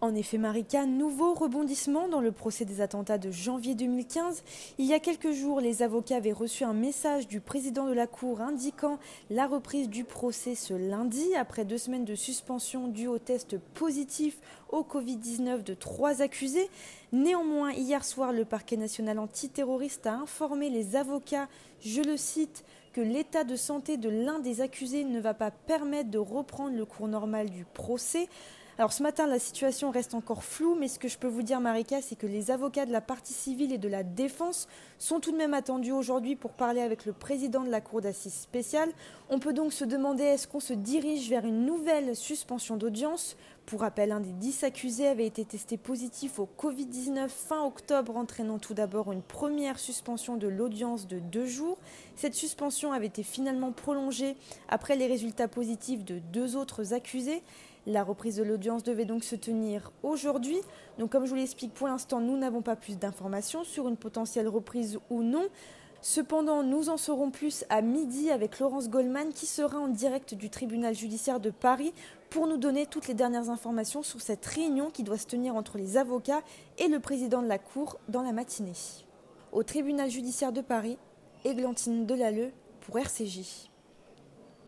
En effet, Marika, nouveau rebondissement dans le procès des attentats de janvier 2015. Il y a quelques jours, les avocats avaient reçu un message du président de la Cour indiquant la reprise du procès ce lundi, après deux semaines de suspension due au test positif au Covid-19 de trois accusés. Néanmoins, hier soir, le parquet national antiterroriste a informé les avocats, je le cite, que l'état de santé de l'un des accusés ne va pas permettre de reprendre le cours normal du procès. Alors ce matin, la situation reste encore floue, mais ce que je peux vous dire, Marika, c'est que les avocats de la partie civile et de la défense sont tout de même attendus aujourd'hui pour parler avec le président de la Cour d'assises spéciale. On peut donc se demander est-ce qu'on se dirige vers une nouvelle suspension d'audience pour rappel, un des dix accusés avait été testé positif au Covid-19 fin octobre, entraînant tout d'abord une première suspension de l'audience de deux jours. Cette suspension avait été finalement prolongée après les résultats positifs de deux autres accusés. La reprise de l'audience devait donc se tenir aujourd'hui. Donc comme je vous l'explique, pour l'instant, nous n'avons pas plus d'informations sur une potentielle reprise ou non. Cependant, nous en saurons plus à midi avec Laurence Goldman qui sera en direct du tribunal judiciaire de Paris pour nous donner toutes les dernières informations sur cette réunion qui doit se tenir entre les avocats et le président de la Cour dans la matinée. Au tribunal judiciaire de Paris, Églantine Delalleux pour RCJ.